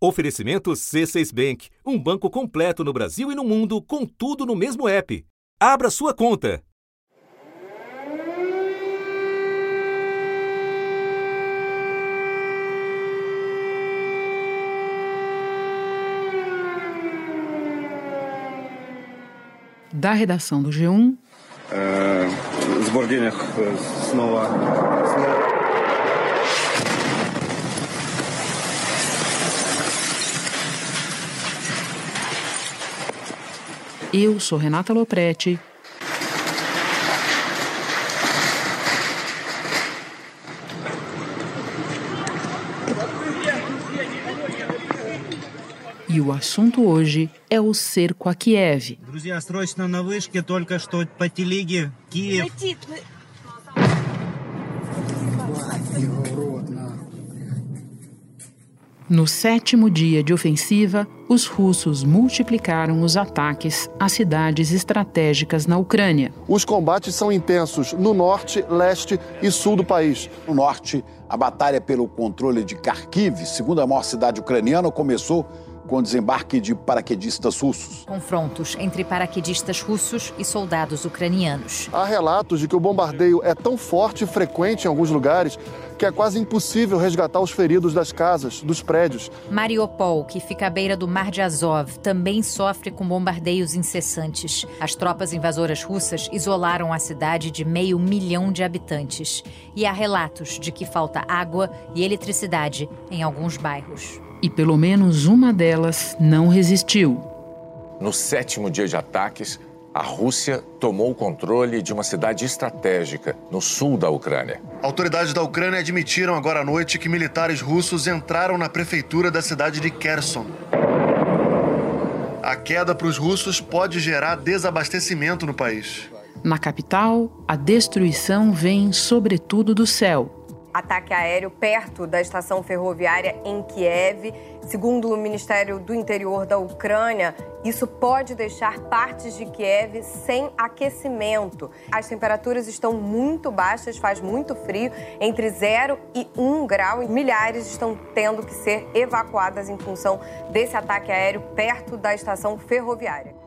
Oferecimento C6 Bank, um banco completo no Brasil e no mundo, com tudo no mesmo app. Abra sua conta. Da redação do G1. É, Eu sou Renata Loprete. E o assunto hoje é o cerco a Kiev. Друзья, срочно на вышке, только что по телеге Киев. No sétimo dia de ofensiva, os russos multiplicaram os ataques a cidades estratégicas na Ucrânia. Os combates são intensos no norte, leste e sul do país. No norte, a batalha pelo controle de Kharkiv, segunda maior cidade ucraniana, começou com o desembarque de paraquedistas russos. Confrontos entre paraquedistas russos e soldados ucranianos. Há relatos de que o bombardeio é tão forte e frequente em alguns lugares que é quase impossível resgatar os feridos das casas, dos prédios. Mariupol, que fica à beira do Mar de Azov, também sofre com bombardeios incessantes. As tropas invasoras russas isolaram a cidade de meio milhão de habitantes. E há relatos de que falta água e eletricidade em alguns bairros. E pelo menos uma delas não resistiu. No sétimo dia de ataques, a Rússia tomou o controle de uma cidade estratégica no sul da Ucrânia. Autoridades da Ucrânia admitiram agora à noite que militares russos entraram na prefeitura da cidade de Kherson. A queda para os russos pode gerar desabastecimento no país. Na capital, a destruição vem sobretudo do céu. Ataque aéreo perto da estação ferroviária em Kiev. Segundo o Ministério do Interior da Ucrânia, isso pode deixar partes de Kiev sem aquecimento. As temperaturas estão muito baixas, faz muito frio, entre 0 e 1 grau. Milhares estão tendo que ser evacuadas em função desse ataque aéreo perto da estação ferroviária.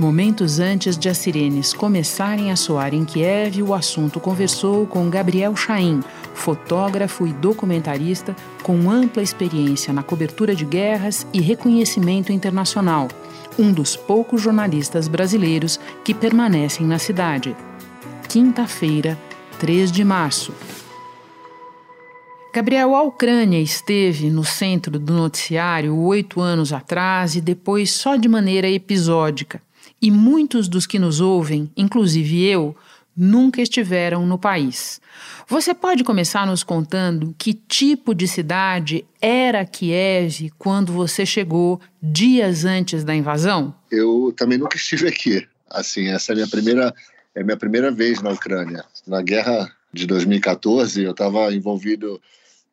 Momentos antes de as sirenes começarem a soar em Kiev, o assunto conversou com Gabriel Chaim, fotógrafo e documentarista com ampla experiência na cobertura de guerras e reconhecimento internacional, um dos poucos jornalistas brasileiros que permanecem na cidade. Quinta-feira, 3 de março. Gabriel, a Ucrânia esteve no centro do noticiário oito anos atrás e depois só de maneira episódica e muitos dos que nos ouvem, inclusive eu, nunca estiveram no país. Você pode começar nos contando que tipo de cidade era Kiev quando você chegou dias antes da invasão? Eu também nunca estive aqui. Assim, essa é minha primeira é minha primeira vez na Ucrânia. Na guerra de 2014, eu estava envolvido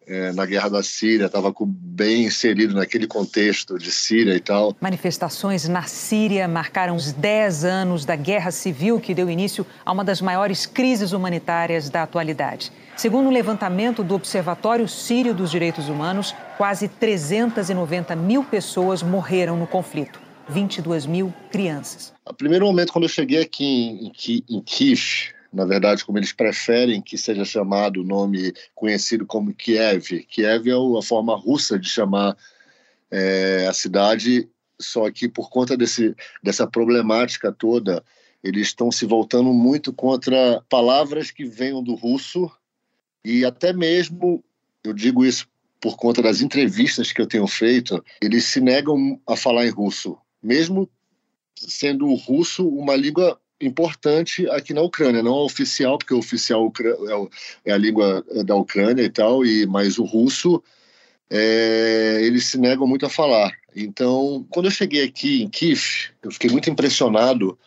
é, na guerra da Síria, estava bem inserido naquele contexto de Síria e tal. Manifestações na Síria marcaram os 10 anos da guerra civil que deu início a uma das maiores crises humanitárias da atualidade. Segundo o um levantamento do Observatório Sírio dos Direitos Humanos, quase 390 mil pessoas morreram no conflito. 22 mil crianças. O primeiro momento, quando eu cheguei aqui em, em, em Kiev, na verdade, como eles preferem que seja chamado o nome conhecido como Kiev. Kiev é a forma russa de chamar é, a cidade, só que por conta desse, dessa problemática toda, eles estão se voltando muito contra palavras que venham do russo e até mesmo, eu digo isso por conta das entrevistas que eu tenho feito, eles se negam a falar em russo, mesmo sendo o russo uma língua importante aqui na Ucrânia, não a oficial, porque o oficial é, é a língua da Ucrânia e tal, e mas o russo é, eles se negam muito a falar. Então, quando eu cheguei aqui em Kiev, eu fiquei muito impressionado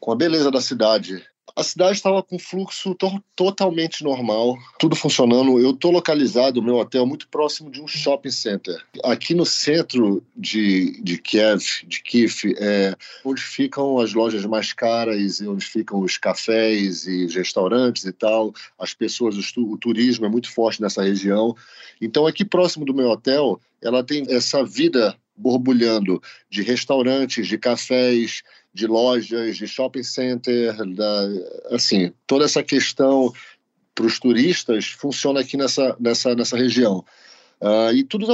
com a beleza da cidade. A cidade estava com fluxo to totalmente normal, tudo funcionando. Eu estou localizado, meu hotel, muito próximo de um shopping center. Aqui no centro de, de Kiev, de Kiev, é onde ficam as lojas mais caras, onde ficam os cafés e os restaurantes e tal. As pessoas, o turismo é muito forte nessa região. Então, aqui próximo do meu hotel, ela tem essa vida borbulhando de restaurantes, de cafés, de lojas, de shopping center, da, assim, toda essa questão para os turistas funciona aqui nessa, nessa, nessa região. Uh, e tudo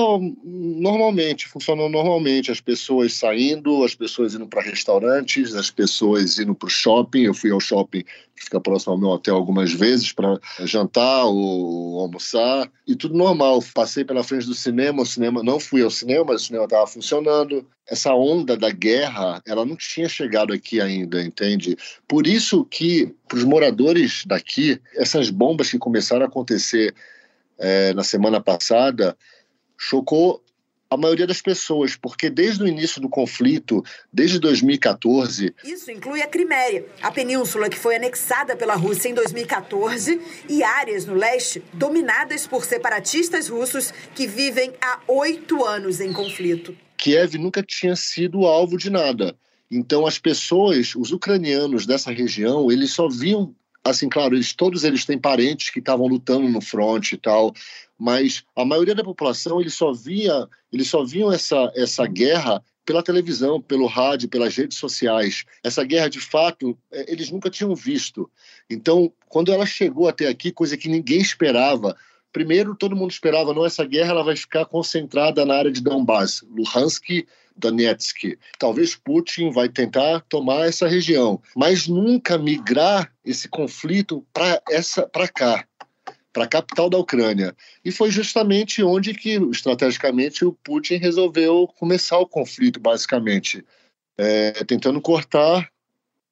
normalmente, funcionou normalmente. As pessoas saindo, as pessoas indo para restaurantes, as pessoas indo para o shopping. Eu fui ao shopping que fica próximo ao meu hotel algumas vezes para jantar ou almoçar. E tudo normal. Passei pela frente do cinema, o cinema não fui ao cinema, mas o cinema estava funcionando. Essa onda da guerra, ela não tinha chegado aqui ainda, entende? Por isso que, para os moradores daqui, essas bombas que começaram a acontecer é, na semana passada chocou a maioria das pessoas, porque desde o início do conflito, desde 2014. Isso inclui a Crimeia, a península que foi anexada pela Rússia em 2014, e áreas no leste dominadas por separatistas russos que vivem há oito anos em conflito. Kiev nunca tinha sido alvo de nada. Então, as pessoas, os ucranianos dessa região, eles só viam assim, claro, eles, todos eles têm parentes que estavam lutando no front e tal, mas a maioria da população eles só via, eles só viam essa essa guerra pela televisão, pelo rádio, pelas redes sociais. Essa guerra, de fato, é, eles nunca tinham visto. Então, quando ela chegou até aqui, coisa que ninguém esperava, primeiro todo mundo esperava, não, essa guerra ela vai ficar concentrada na área de Donbass, Luhansk Donetsk. Talvez Putin vai tentar tomar essa região, mas nunca migrar esse conflito para essa para cá, para a capital da Ucrânia. E foi justamente onde que estrategicamente o Putin resolveu começar o conflito, basicamente, é, tentando cortar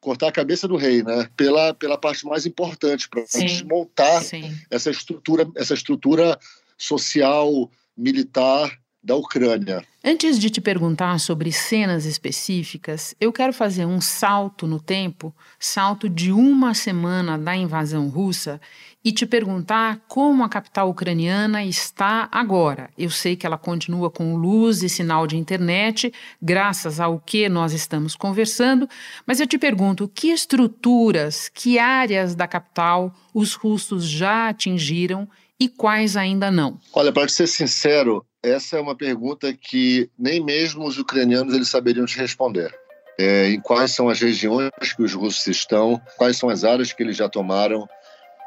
cortar a cabeça do rei, né? Pela pela parte mais importante para desmontar Sim. essa estrutura essa estrutura social militar da Ucrânia. Antes de te perguntar sobre cenas específicas, eu quero fazer um salto no tempo, salto de uma semana da invasão russa, e te perguntar como a capital ucraniana está agora. Eu sei que ela continua com luz e sinal de internet, graças ao que nós estamos conversando, mas eu te pergunto que estruturas, que áreas da capital os russos já atingiram e quais ainda não? Olha, para ser sincero, essa é uma pergunta que nem mesmo os ucranianos eles saberiam te responder. É, em quais são as regiões que os russos estão, quais são as áreas que eles já tomaram.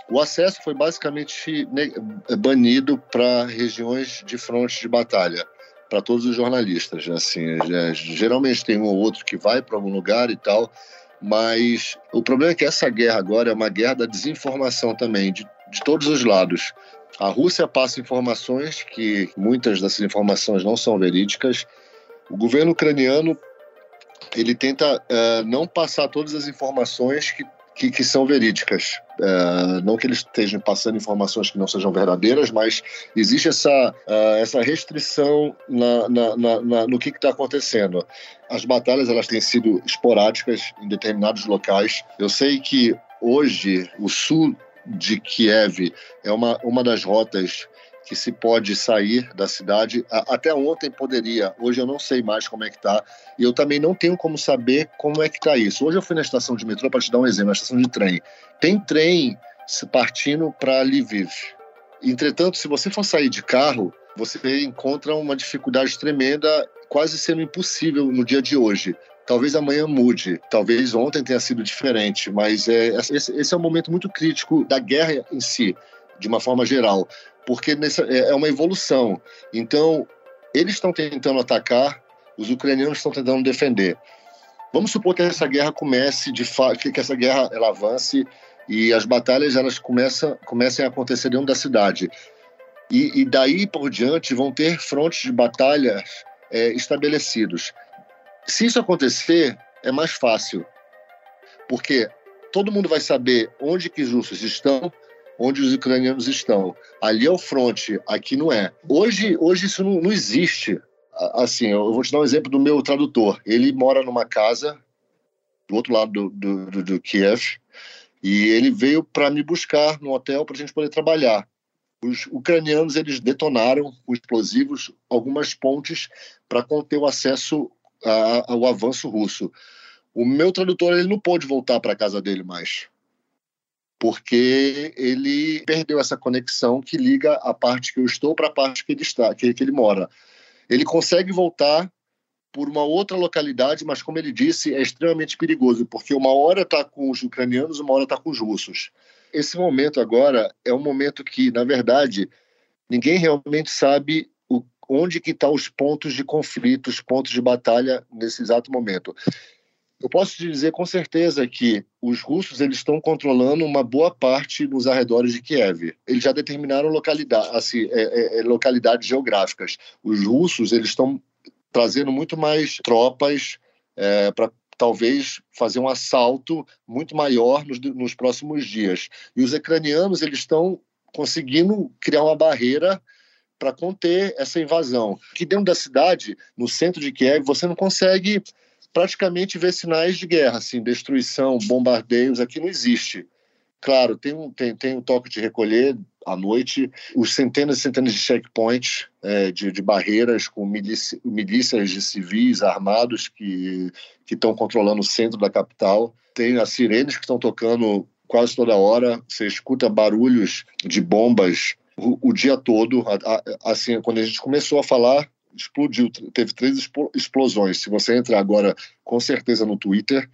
O acesso foi basicamente banido para regiões de fronte de batalha, para todos os jornalistas. Assim, geralmente tem um ou outro que vai para algum lugar e tal, mas o problema é que essa guerra agora é uma guerra da desinformação também, de, de todos os lados. A Rússia passa informações que muitas dessas informações não são verídicas. O governo ucraniano ele tenta uh, não passar todas as informações que, que, que são verídicas. Uh, não que eles estejam passando informações que não sejam verdadeiras, mas existe essa, uh, essa restrição na, na, na, no que está acontecendo. As batalhas elas têm sido esporádicas em determinados locais. Eu sei que hoje o sul de Kiev é uma, uma das rotas que se pode sair da cidade. Até ontem poderia, hoje eu não sei mais como é que está. E eu também não tenho como saber como é que está isso. Hoje eu fui na estação de metrô, para te dar um exemplo, na estação de trem. Tem trem partindo para Lviv. Entretanto, se você for sair de carro, você encontra uma dificuldade tremenda, quase sendo impossível no dia de hoje. Talvez amanhã mude, talvez ontem tenha sido diferente, mas é, esse, esse é um momento muito crítico da guerra em si, de uma forma geral, porque nessa, é, é uma evolução. Então, eles estão tentando atacar, os ucranianos estão tentando defender. Vamos supor que essa guerra comece de fato, que essa guerra ela avance e as batalhas elas começam, comecem a acontecer dentro da cidade. E, e daí por diante vão ter frontes de batalhas é, estabelecidos. Se isso acontecer, é mais fácil, porque todo mundo vai saber onde que os russos estão, onde os ucranianos estão. Ali é o fronte, aqui não é. Hoje, hoje isso não, não existe. Assim, eu vou te dar um exemplo do meu tradutor. Ele mora numa casa do outro lado do, do, do, Kiev, E ele veio para me buscar no hotel para a gente poder trabalhar. Os ucranianos eles detonaram com explosivos algumas pontes para conter o acesso ao avanço russo. O meu tradutor ele não pôde voltar para a casa dele mais, porque ele perdeu essa conexão que liga a parte que eu estou para a parte que ele está, que, que ele mora. Ele consegue voltar por uma outra localidade, mas como ele disse, é extremamente perigoso, porque uma hora está com os ucranianos, uma hora está com os russos. Esse momento agora é um momento que, na verdade, ninguém realmente sabe onde que estão tá os pontos de conflito, os pontos de batalha nesse exato momento. Eu posso te dizer com certeza que os russos eles estão controlando uma boa parte nos arredores de Kiev. Eles já determinaram localidade, assim, é, é, é localidades geográficas. Os russos eles estão trazendo muito mais tropas é, para talvez fazer um assalto muito maior nos, nos próximos dias. E os ucranianos eles estão conseguindo criar uma barreira para conter essa invasão. Que dentro da cidade, no centro de Kiev, você não consegue praticamente ver sinais de guerra, assim, destruição, bombardeios, aqui não existe. Claro, tem um, tem, tem um toque de recolher à noite, os centenas e centenas de checkpoints, é, de, de, barreiras com milícia, milícias de civis armados que estão controlando o centro da capital. Tem as sirenes que estão tocando quase toda hora, você escuta barulhos de bombas o, o dia todo. Assim, quando a gente começou a falar, explodiu, teve três explosões. Se você entrar agora, com certeza, no Twitter,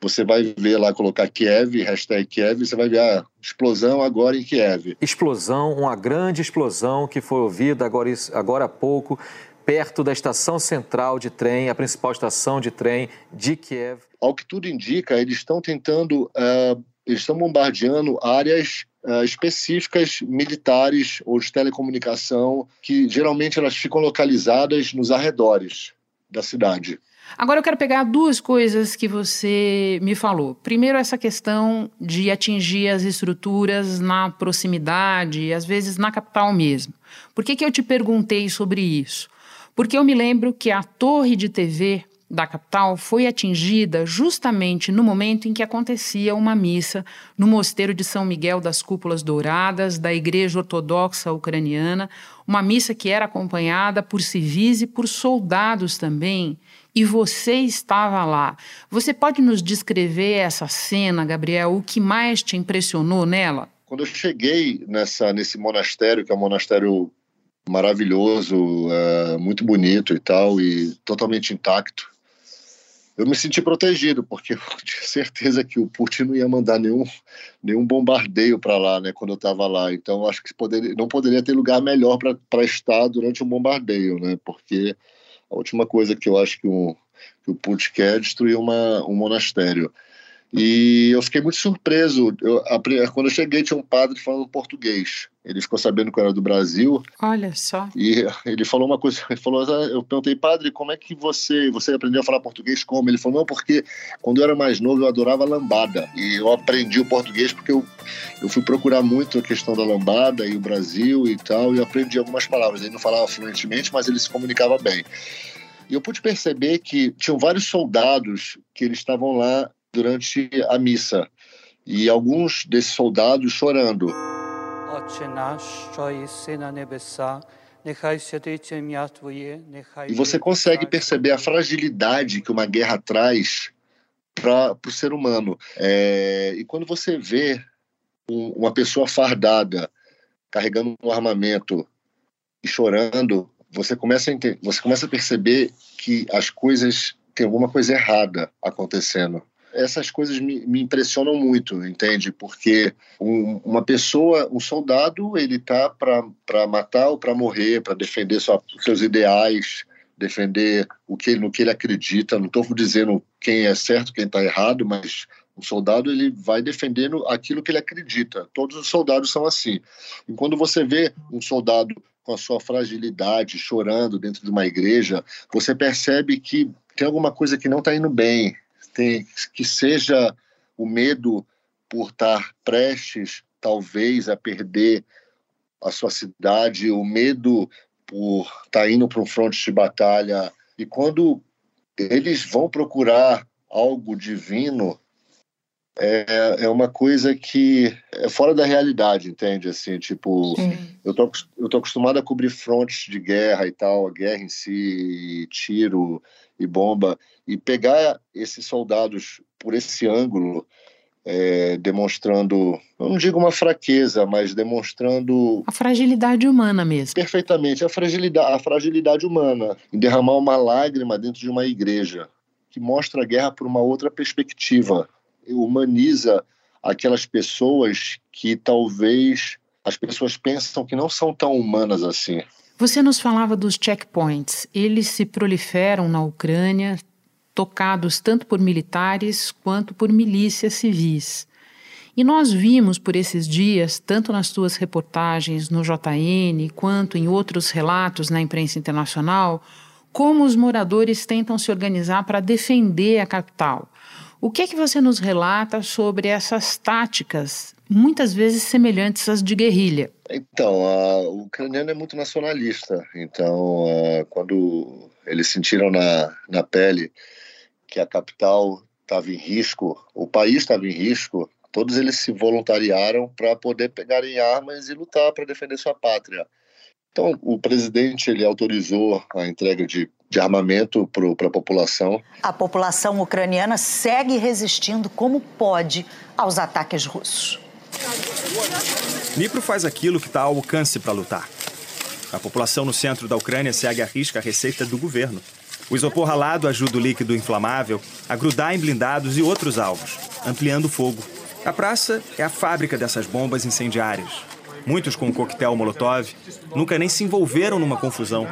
você vai ver lá, colocar Kiev, hashtag Kiev, você vai ver a explosão agora em Kiev. Explosão, uma grande explosão que foi ouvida agora, agora há pouco, perto da estação central de trem, a principal estação de trem de Kiev. Ao que tudo indica, eles estão tentando, uh, eles estão bombardeando áreas uh, específicas militares ou de telecomunicação, que geralmente elas ficam localizadas nos arredores da cidade. Agora eu quero pegar duas coisas que você me falou. Primeiro, essa questão de atingir as estruturas na proximidade, às vezes na capital mesmo. Por que, que eu te perguntei sobre isso? Porque eu me lembro que a torre de TV da capital foi atingida justamente no momento em que acontecia uma missa no mosteiro de São Miguel das Cúpulas Douradas, da Igreja Ortodoxa Ucraniana, uma missa que era acompanhada por civis e por soldados também, e você estava lá. Você pode nos descrever essa cena, Gabriel? O que mais te impressionou nela? Quando eu cheguei nessa, nesse monastério, que é um monastério maravilhoso, é, muito bonito e tal, e totalmente intacto, eu me senti protegido, porque eu tinha certeza que o Putin não ia mandar nenhum, nenhum bombardeio para lá, né, quando eu estava lá. Então, acho que poderia, não poderia ter lugar melhor para estar durante um bombardeio, né, porque a última coisa que eu acho que, um, que o Putin quer é destruir uma, um monastério. E eu fiquei muito surpreso. Eu, a, quando eu cheguei, tinha um padre falando português. Ele ficou sabendo que eu era do Brasil. Olha só. E ele falou uma coisa. Ele falou, ah, eu perguntei, padre, como é que você você aprendeu a falar português como? Ele falou, não, porque quando eu era mais novo eu adorava lambada. E eu aprendi o português porque eu, eu fui procurar muito a questão da lambada e o Brasil e tal. E aprendi algumas palavras. Ele não falava fluentemente, mas ele se comunicava bem. E eu pude perceber que tinham vários soldados que eles estavam lá durante a missa e alguns desses soldados chorando. E você consegue perceber a fragilidade que uma guerra traz para o ser humano. É, e quando você vê um, uma pessoa fardada carregando um armamento e chorando, você começa a você começa a perceber que as coisas tem alguma coisa errada acontecendo essas coisas me, me impressionam muito, entende? Porque um, uma pessoa, um soldado, ele tá para matar ou para morrer, para defender sua, seus ideais, defender o que no que ele acredita. Não estou dizendo quem é certo, quem está errado, mas o soldado ele vai defendendo aquilo que ele acredita. Todos os soldados são assim. E quando você vê um soldado com a sua fragilidade chorando dentro de uma igreja, você percebe que tem alguma coisa que não está indo bem, tem, que seja o medo por estar prestes, talvez, a perder a sua cidade, o medo por estar indo para um fronte de batalha. E quando eles vão procurar algo divino, é, é uma coisa que é fora da realidade, entende? Assim, tipo, eu tô, eu tô acostumado a cobrir frontes de guerra e tal, a guerra em si, tiro e bomba, e pegar esses soldados por esse ângulo, é, demonstrando, eu não digo uma fraqueza, mas demonstrando a fragilidade humana mesmo. Perfeitamente, a fragilidade, a fragilidade humana, em derramar uma lágrima dentro de uma igreja, que mostra a guerra por uma outra perspectiva, humaniza aquelas pessoas que talvez as pessoas pensam que não são tão humanas assim. Você nos falava dos checkpoints. Eles se proliferam na Ucrânia, tocados tanto por militares quanto por milícias civis. E nós vimos por esses dias, tanto nas tuas reportagens no JN, quanto em outros relatos na imprensa internacional, como os moradores tentam se organizar para defender a capital. O que é que você nos relata sobre essas táticas, muitas vezes semelhantes às de guerrilha? Então, o ucraniano é muito nacionalista. Então, quando eles sentiram na, na pele que a capital estava em risco, o país estava em risco, todos eles se voluntariaram para poder pegarem armas e lutar para defender sua pátria. Então, o presidente ele autorizou a entrega de, de armamento para a população. A população ucraniana segue resistindo como pode aos ataques russos. Dnipro faz aquilo que está ao alcance para lutar. A população no centro da Ucrânia segue à risca a receita do governo. O isopor ralado ajuda o líquido inflamável a grudar em blindados e outros alvos, ampliando o fogo. A praça é a fábrica dessas bombas incendiárias. Muitos com um coquetel Molotov nunca nem se envolveram numa confusão.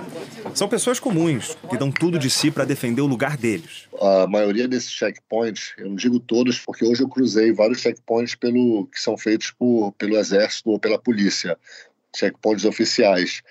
São pessoas comuns que dão tudo de si para defender o lugar deles. A maioria desses checkpoints, eu não digo todos, porque hoje eu cruzei vários checkpoints pelo, que são feitos por, pelo exército ou pela polícia, checkpoints oficiais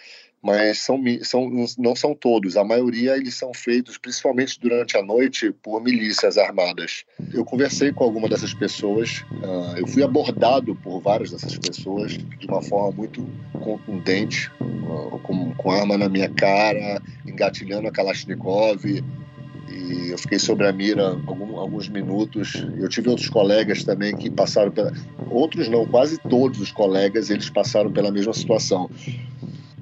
mas são, são, não são todos. A maioria eles são feitos principalmente durante a noite por milícias armadas. Eu conversei com alguma dessas pessoas, uh, eu fui abordado por várias dessas pessoas de uma forma muito contundente, uh, com, com arma na minha cara, engatilhando a Kalashnikov. E eu fiquei sobre a mira algum, alguns minutos. Eu tive outros colegas também que passaram pela. Outros não, quase todos os colegas eles passaram pela mesma situação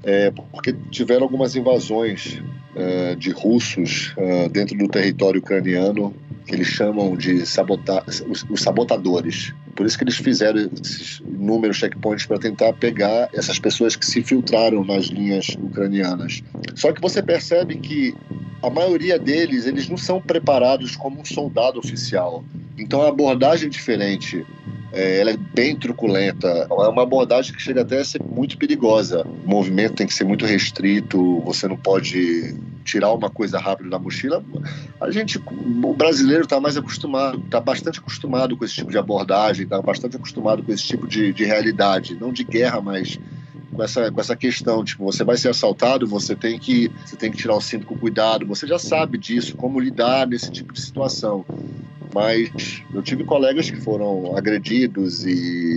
é, porque tiveram algumas invasões é, de russos é, dentro do território ucraniano que eles chamam de sabota os, os, sabotadores. Por isso que eles fizeram esses inúmeros checkpoints para tentar pegar essas pessoas que se filtraram nas linhas ucranianas. Só que você percebe que a maioria deles eles não são preparados como um soldado oficial. Então a abordagem é diferente é, ela é bem truculenta. É uma abordagem que chega até a ser muito perigosa. O movimento tem que ser muito restrito, você não pode tirar uma coisa rápido da mochila. A gente, o brasileiro está mais acostumado, está bastante acostumado com esse tipo de abordagem, está bastante acostumado com esse tipo de, de realidade, não de guerra, mas com essa, com essa questão, tipo, você vai ser assaltado, você tem que você tem que tirar o cinto com cuidado, você já sabe disso, como lidar nesse tipo de situação. Mas eu tive colegas que foram agredidos e,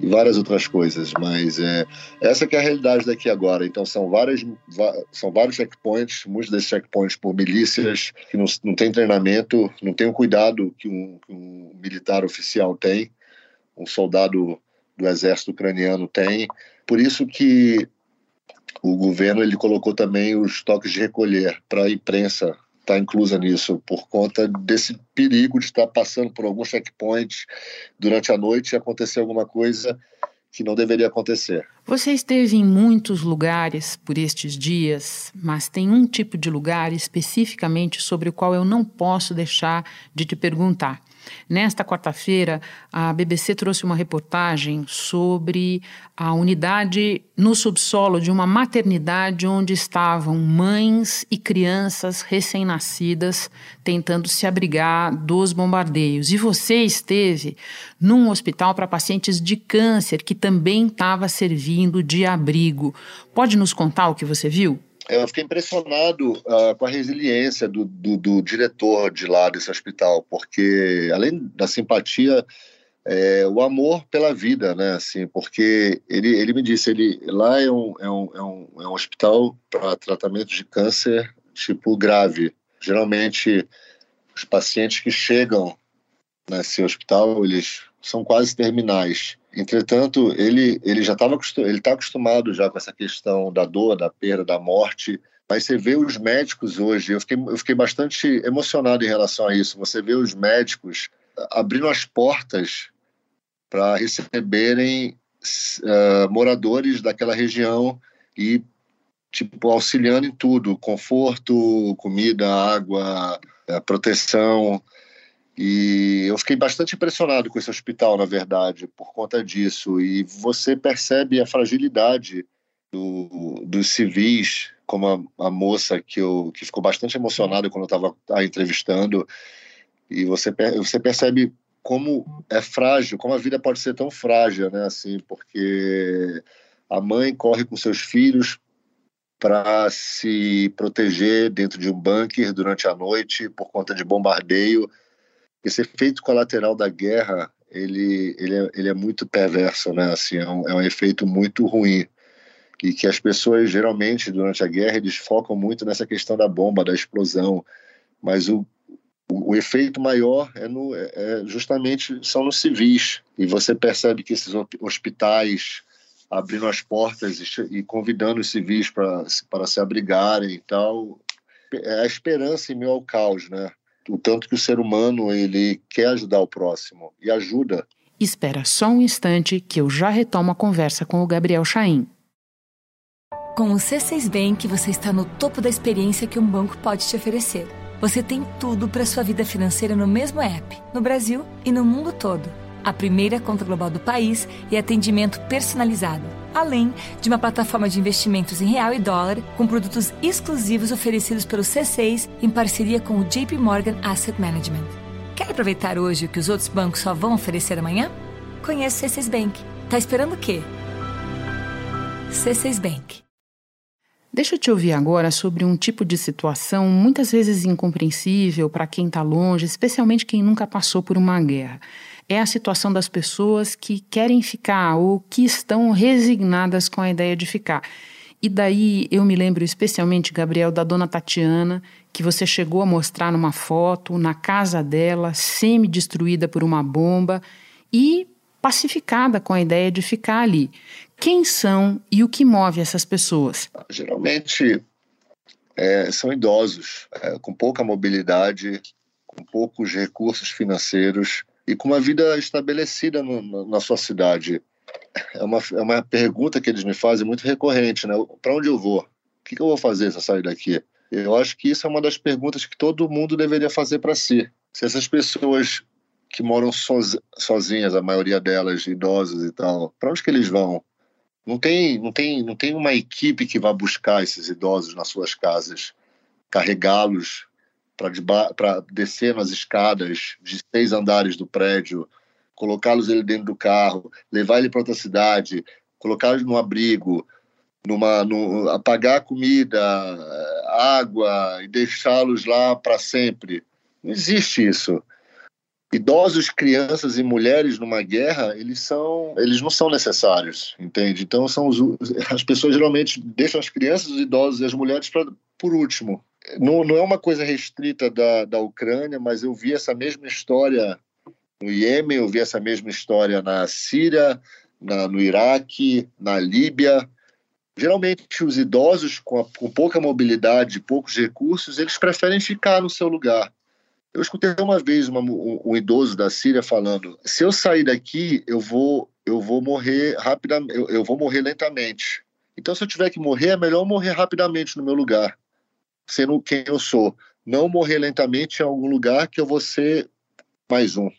e várias outras coisas, mas é, essa que é a realidade daqui agora. Então são várias são vários checkpoints, muitos desses checkpoints por milícias que não, não tem treinamento, não tem o cuidado que um, que um militar oficial tem, um soldado do exército ucraniano tem. Por isso que o governo ele colocou também os toques de recolher para a imprensa está inclusa nisso, por conta desse perigo de estar passando por alguns checkpoints durante a noite e acontecer alguma coisa que não deveria acontecer. Você esteve em muitos lugares por estes dias, mas tem um tipo de lugar especificamente sobre o qual eu não posso deixar de te perguntar. Nesta quarta-feira, a BBC trouxe uma reportagem sobre a unidade no subsolo de uma maternidade onde estavam mães e crianças recém-nascidas tentando se abrigar dos bombardeios. E você esteve num hospital para pacientes de câncer que também estava servindo de abrigo. Pode nos contar o que você viu? Eu fiquei impressionado uh, com a resiliência do, do, do, diretor de lá desse hospital, porque além da simpatia, é, o amor pela vida, né? Assim, porque ele, ele me disse, ele lá é um, é um, é um, é um hospital para tratamento de câncer tipo grave. Geralmente os pacientes que chegam nesse hospital, eles são quase terminais. Entretanto, ele, ele já estava ele está acostumado já com essa questão da dor, da perda, da morte. Mas você vê os médicos hoje, eu fiquei, eu fiquei bastante emocionado em relação a isso. Você vê os médicos abrindo as portas para receberem uh, moradores daquela região e tipo auxiliando em tudo, conforto, comida, água, uh, proteção. E eu fiquei bastante impressionado com esse hospital, na verdade, por conta disso. E você percebe a fragilidade do, dos civis, como a, a, moça que, eu, que ficou bastante emocionada quando eu estava a entrevistando. E você, você percebe como é frágil, como a vida pode ser tão frágil, né? Assim, porque a mãe corre com seus filhos para se proteger dentro de um bunker durante a noite por conta de bombardeio esse efeito colateral da guerra ele, ele, é, ele é muito perverso, né? Assim, é um, é um efeito muito ruim e que as pessoas geralmente durante a guerra eles focam muito nessa questão da bomba, da explosão, mas o, o, o efeito maior é, no, é, é justamente são nos civis e você percebe que esses hospitais abrindo as portas e, e convidando os civis para se abrigarem e tal é a esperança em meio ao caos, né? O tanto que o ser humano ele quer ajudar o próximo e ajuda. Espera só um instante que eu já retomo a conversa com o Gabriel Chaim. Com o C6 Bank, você está no topo da experiência que um banco pode te oferecer. Você tem tudo para sua vida financeira no mesmo app, no Brasil e no mundo todo. A primeira conta global do país e atendimento personalizado além de uma plataforma de investimentos em real e dólar com produtos exclusivos oferecidos pelo C6 em parceria com o JP Morgan Asset Management. Quer aproveitar hoje o que os outros bancos só vão oferecer amanhã? Conheça o C6 Bank. Tá esperando o quê? C6 Bank. Deixa eu te ouvir agora sobre um tipo de situação muitas vezes incompreensível para quem está longe, especialmente quem nunca passou por uma guerra é a situação das pessoas que querem ficar ou que estão resignadas com a ideia de ficar. E daí eu me lembro especialmente, Gabriel, da dona Tatiana, que você chegou a mostrar numa foto na casa dela, semi-destruída por uma bomba e pacificada com a ideia de ficar ali. Quem são e o que move essas pessoas? Geralmente é, são idosos, é, com pouca mobilidade, com poucos recursos financeiros e com uma vida estabelecida no, na sua cidade. É uma, é uma pergunta que eles me fazem muito recorrente, né? Para onde eu vou? O que, que eu vou fazer se eu sair daqui? Eu acho que isso é uma das perguntas que todo mundo deveria fazer para si. Se essas pessoas que moram soz, sozinhas, a maioria delas idosas e tal, para onde que eles vão? Não tem, não tem, não tem uma equipe que vá buscar esses idosos nas suas casas, carregá-los para descer nas escadas de seis andares do prédio, colocá-los ele dentro do carro, levar ele para outra cidade, colocá-los no abrigo, numa, apagar comida, água e deixá-los lá para sempre. Não existe isso. Idosos, crianças e mulheres numa guerra, eles são, eles não são necessários, entende? Então são os, as pessoas geralmente deixam as crianças, os idosos e as mulheres pra, por último não, não é uma coisa restrita da, da Ucrânia, mas eu vi essa mesma história no Iêmen, eu vi essa mesma história na Síria, na, no Iraque, na Líbia. Geralmente, os idosos com, a, com pouca mobilidade, poucos recursos, eles preferem ficar no seu lugar. Eu escutei uma vez uma, um, um, idoso da Síria falando: se eu sair daqui, eu vou, eu vou morrer rapidamente, eu, eu vou morrer lentamente. Então, se eu tiver que morrer, é melhor morrer rapidamente no meu lugar sendo quem eu sou. Não morrer lentamente em algum lugar que eu vou ser mais um.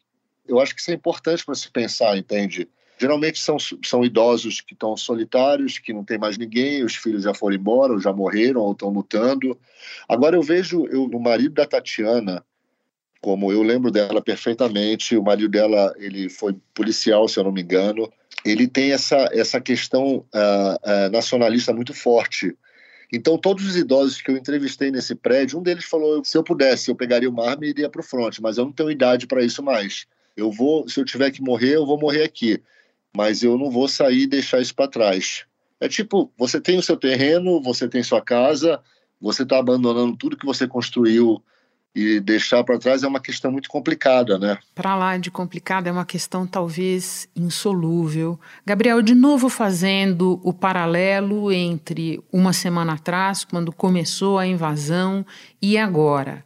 Eu acho que isso é importante para se pensar, entende? Geralmente são, são idosos que estão solitários, que não tem mais ninguém, os filhos já foram embora, ou já morreram, ou estão lutando. Agora eu vejo eu, o marido da Tatiana, como eu lembro dela perfeitamente, o marido dela ele foi policial, se eu não me engano. Ele tem essa, essa questão uh, uh, nacionalista muito forte. Então, todos os idosos que eu entrevistei nesse prédio, um deles falou: se eu pudesse, eu pegaria uma arma e iria para o fronte, mas eu não tenho idade para isso mais. Eu vou, se eu tiver que morrer, eu vou morrer aqui, mas eu não vou sair e deixar isso para trás. É tipo, você tem o seu terreno, você tem sua casa, você está abandonando tudo que você construiu e deixar para trás é uma questão muito complicada, né? Para lá de complicada é uma questão talvez insolúvel. Gabriel, de novo fazendo o paralelo entre uma semana atrás, quando começou a invasão, e agora.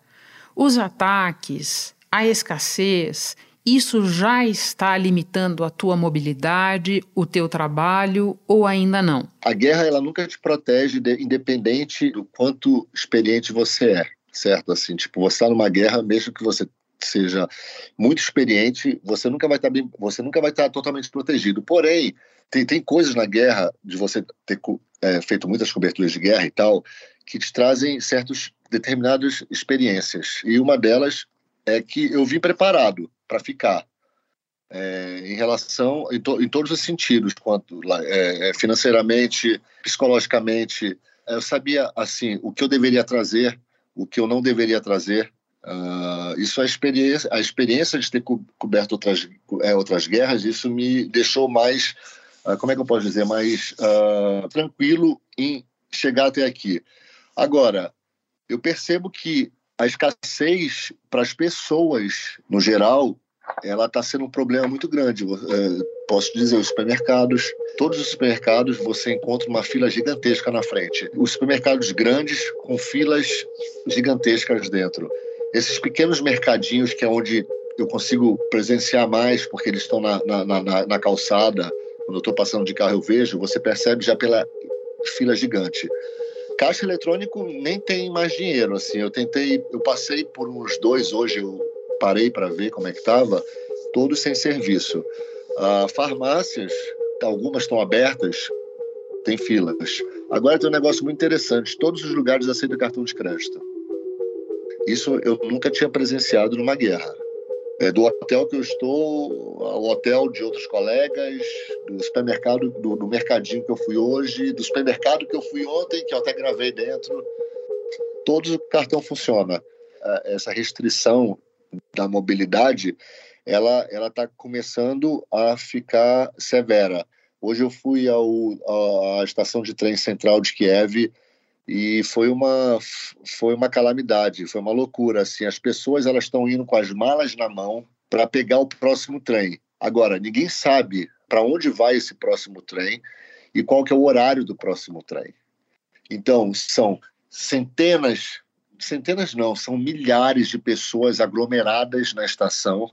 Os ataques, a escassez, isso já está limitando a tua mobilidade, o teu trabalho ou ainda não? A guerra ela nunca te protege independente do quanto experiente você é certo? Assim, tipo, você está numa guerra, mesmo que você seja muito experiente, você nunca vai estar tá bem, você nunca vai estar tá totalmente protegido. Porém, tem, tem coisas na guerra de você ter é, feito muitas coberturas de guerra e tal que te trazem certas determinadas experiências. E uma delas é que eu vim preparado para ficar. É, em relação em, to, em, todos os sentidos, quanto é, é financeiramente, psicologicamente, eu sabia assim o que eu deveria trazer o que eu não deveria trazer. Uh, isso a experiência, a experiência de ter co coberto outras, é, outras guerras, isso me deixou mais, uh, como é que eu posso dizer, mais uh, tranquilo em chegar até aqui. Agora, eu percebo que a escassez para as pessoas, no geral, ela está sendo um problema muito grande. É, posso dizer, os supermercados, todos os supermercados você encontra uma fila gigantesca na frente. Os supermercados grandes com filas gigantescas dentro. Esses pequenos mercadinhos que é onde eu consigo presenciar mais, porque eles estão na, na, na, na calçada, quando eu estou passando de carro eu vejo, você percebe já pela fila gigante. Caixa eletrônico nem tem mais dinheiro, assim, eu tentei, eu passei por uns dois hoje, eu parei para ver como é que estava, todos sem serviço. Ah, farmácias, algumas estão abertas, tem filas. Agora tem um negócio muito interessante: todos os lugares aceitam cartão de crédito. Isso eu nunca tinha presenciado numa guerra. É, do hotel que eu estou, ao hotel de outros colegas, do supermercado, do, do mercadinho que eu fui hoje, do supermercado que eu fui ontem, que eu até gravei dentro, todos o cartão funciona. Ah, essa restrição da mobilidade, ela ela está começando a ficar severa. Hoje eu fui ao, à estação de trem central de Kiev e foi uma foi uma calamidade, foi uma loucura. Assim, as pessoas elas estão indo com as malas na mão para pegar o próximo trem. Agora ninguém sabe para onde vai esse próximo trem e qual que é o horário do próximo trem. Então são centenas centenas não, são milhares de pessoas aglomeradas na estação.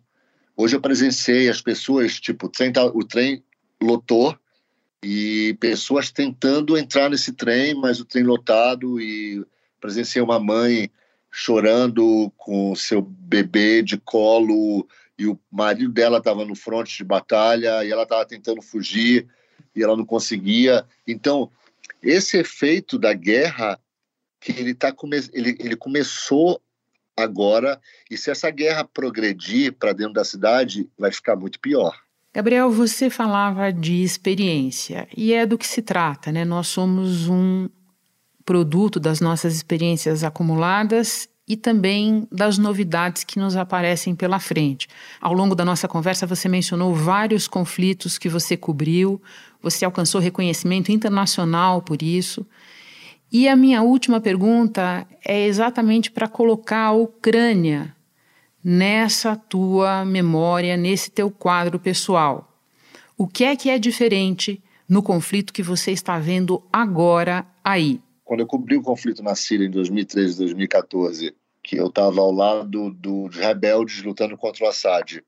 Hoje eu presenciei as pessoas, tipo, o trem, tá, o trem lotou e pessoas tentando entrar nesse trem, mas o trem lotado e presenciei uma mãe chorando com seu bebê de colo e o marido dela estava no fronte de batalha e ela estava tentando fugir e ela não conseguia. Então, esse efeito da guerra que ele, tá come ele, ele começou agora, e se essa guerra progredir para dentro da cidade, vai ficar muito pior. Gabriel, você falava de experiência, e é do que se trata, né? Nós somos um produto das nossas experiências acumuladas e também das novidades que nos aparecem pela frente. Ao longo da nossa conversa, você mencionou vários conflitos que você cobriu, você alcançou reconhecimento internacional por isso. E a minha última pergunta é exatamente para colocar a Ucrânia nessa tua memória, nesse teu quadro pessoal. O que é que é diferente no conflito que você está vendo agora aí? Quando eu cobri o conflito na Síria em 2013, 2014, que eu estava ao lado dos rebeldes lutando contra o Assad,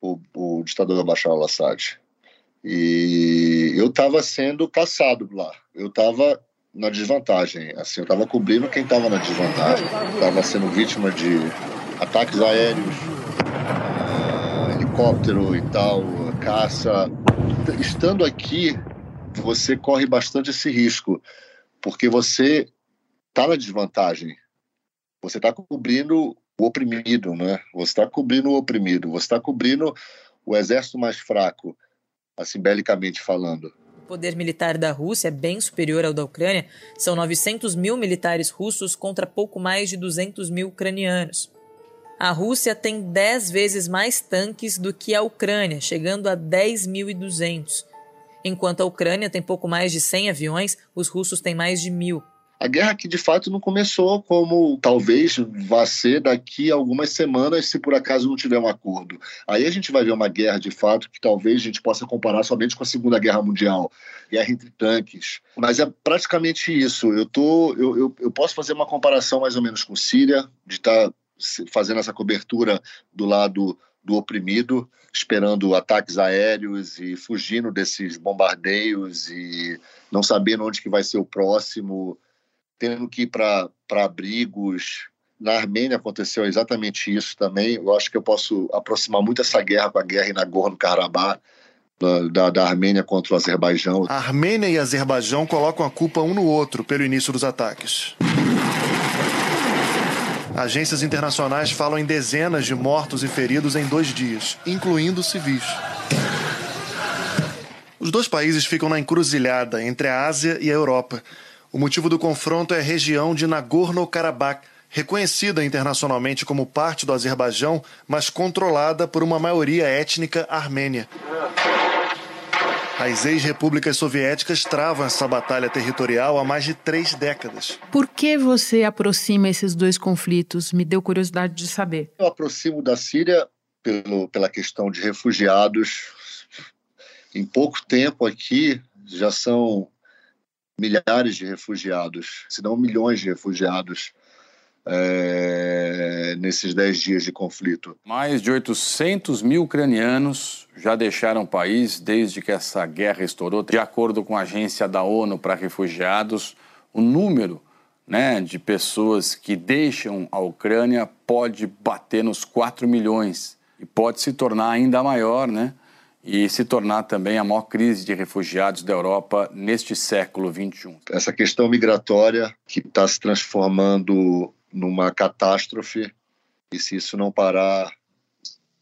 o, o ditador Bashar al-Assad. E eu estava sendo caçado lá. Eu estava na desvantagem. Assim, eu estava cobrindo quem estava na desvantagem. Estava sendo vítima de ataques aéreos, uh, helicóptero e tal, caça. Estando aqui, você corre bastante esse risco, porque você está na desvantagem. Você está cobrindo o oprimido, né? Você está cobrindo o oprimido. Você está cobrindo o exército mais fraco, assim, belicamente falando. Poder militar da Rússia é bem superior ao da Ucrânia. São 900 mil militares russos contra pouco mais de 200 mil ucranianos. A Rússia tem 10 vezes mais tanques do que a Ucrânia, chegando a 10.200. Enquanto a Ucrânia tem pouco mais de 100 aviões, os russos têm mais de mil. A guerra que de fato não começou como talvez vá ser daqui a algumas semanas, se por acaso não tiver um acordo. Aí a gente vai ver uma guerra de fato que talvez a gente possa comparar somente com a Segunda Guerra Mundial guerra entre tanques. Mas é praticamente isso. Eu, tô, eu, eu, eu posso fazer uma comparação mais ou menos com Síria, de estar tá fazendo essa cobertura do lado do oprimido, esperando ataques aéreos e fugindo desses bombardeios e não sabendo onde que vai ser o próximo, tendo que ir para abrigos. Na Armênia aconteceu exatamente isso também. Eu acho que eu posso aproximar muito essa guerra com a guerra em Nagorno-Karabakh, da, da, Armênia contra o Azerbaijão. A Armênia e Azerbaijão colocam a culpa um no outro pelo início dos ataques. Agências internacionais falam em dezenas de mortos e feridos em dois dias, incluindo civis. Os dois países ficam na encruzilhada entre a Ásia e a Europa. O motivo do confronto é a região de Nagorno-Karabakh, reconhecida internacionalmente como parte do Azerbaijão, mas controlada por uma maioria étnica armênia. As ex-repúblicas soviéticas travam essa batalha territorial há mais de três décadas. Por que você aproxima esses dois conflitos? Me deu curiosidade de saber. Eu aproximo da Síria pelo, pela questão de refugiados. Em pouco tempo aqui já são milhares de refugiados, se não milhões de refugiados é, nesses 10 dias de conflito. Mais de 800 mil ucranianos já deixaram o país desde que essa guerra estourou. De acordo com a agência da ONU para refugiados, o número né, de pessoas que deixam a Ucrânia pode bater nos 4 milhões e pode se tornar ainda maior, né? E se tornar também a maior crise de refugiados da Europa neste século XXI. Essa questão migratória que está se transformando numa catástrofe e se isso não parar,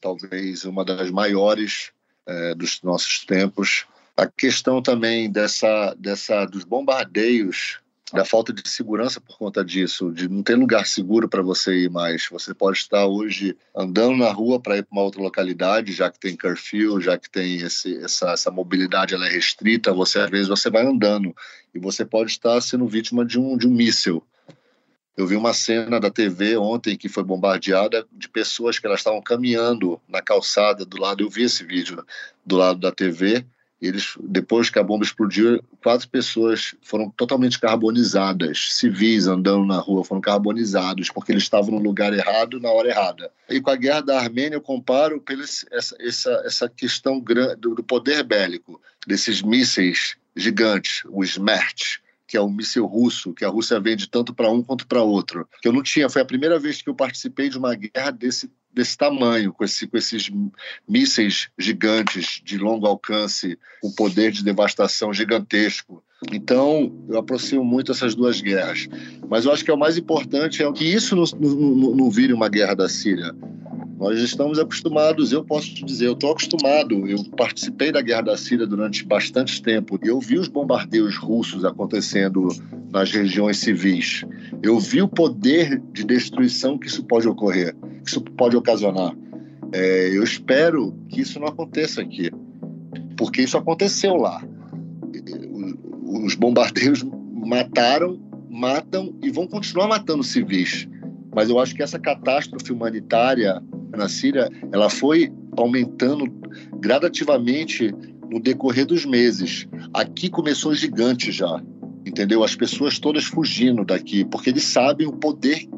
talvez uma das maiores é, dos nossos tempos. A questão também dessa, dessa dos bombardeios, da falta de segurança por conta disso, de não ter lugar seguro para você ir mais. Você pode estar hoje andando na rua para ir para uma outra localidade, já que tem curfew, já que tem esse, essa, essa mobilidade ela é restrita. Você às vezes você vai andando e você pode estar sendo vítima de um de um míssil eu vi uma cena da TV ontem que foi bombardeada de pessoas que elas estavam caminhando na calçada do lado. Eu vi esse vídeo do lado da TV. Eles, depois que a bomba explodiu, quatro pessoas foram totalmente carbonizadas, civis andando na rua foram carbonizados porque eles estavam no lugar errado na hora errada. E com a guerra da Armênia eu comparo pela essa, essa, essa questão do, do poder bélico desses mísseis gigantes, os SMERT, que é o míssil russo, que a Rússia vende tanto para um quanto para outro. Que eu não tinha, foi a primeira vez que eu participei de uma guerra desse, desse tamanho, com, esse, com esses mísseis gigantes de longo alcance, com poder de devastação gigantesco. Então, eu aproximo muito essas duas guerras. Mas eu acho que é o mais importante é que isso não, não, não vire uma guerra da Síria. Nós estamos acostumados, eu posso te dizer, eu estou acostumado. Eu participei da guerra da Síria durante bastante tempo. Eu vi os bombardeios russos acontecendo nas regiões civis. Eu vi o poder de destruição que isso pode ocorrer, isso pode ocasionar. É, eu espero que isso não aconteça aqui, porque isso aconteceu lá. Os bombardeios mataram, matam e vão continuar matando civis. Mas eu acho que essa catástrofe humanitária na Síria, ela foi aumentando gradativamente no decorrer dos meses. Aqui começou gigante já, entendeu? As pessoas todas fugindo daqui, porque eles sabem o poder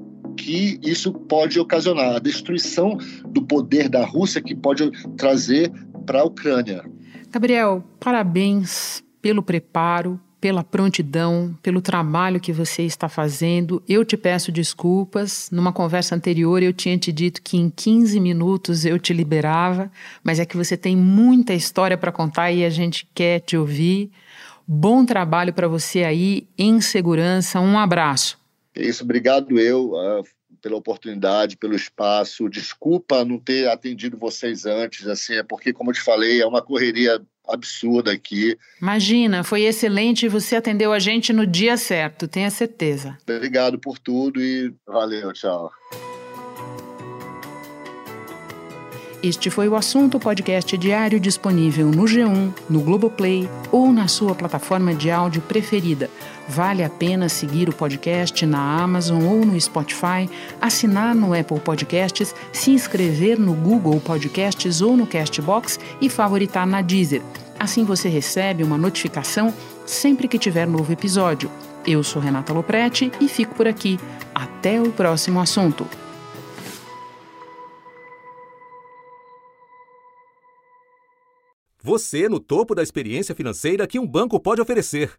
que isso pode ocasionar, a destruição do poder da Rússia que pode trazer para a Ucrânia. Gabriel, parabéns pelo preparo, pela prontidão, pelo trabalho que você está fazendo. Eu te peço desculpas. Numa conversa anterior, eu tinha te dito que em 15 minutos eu te liberava, mas é que você tem muita história para contar e a gente quer te ouvir. Bom trabalho para você aí, em segurança. Um abraço. É isso, obrigado eu. Uh pela oportunidade, pelo espaço. Desculpa não ter atendido vocês antes, assim, é porque, como eu te falei, é uma correria absurda aqui. Imagina, foi excelente e você atendeu a gente no dia certo, tenha certeza. Obrigado por tudo e valeu, tchau. Este foi o assunto podcast diário disponível no G1, no Globoplay ou na sua plataforma de áudio preferida. Vale a pena seguir o podcast na Amazon ou no Spotify, assinar no Apple Podcasts, se inscrever no Google Podcasts ou no Castbox e favoritar na Deezer. Assim você recebe uma notificação sempre que tiver novo episódio. Eu sou Renata Loprete e fico por aqui. Até o próximo assunto. Você no topo da experiência financeira que um banco pode oferecer.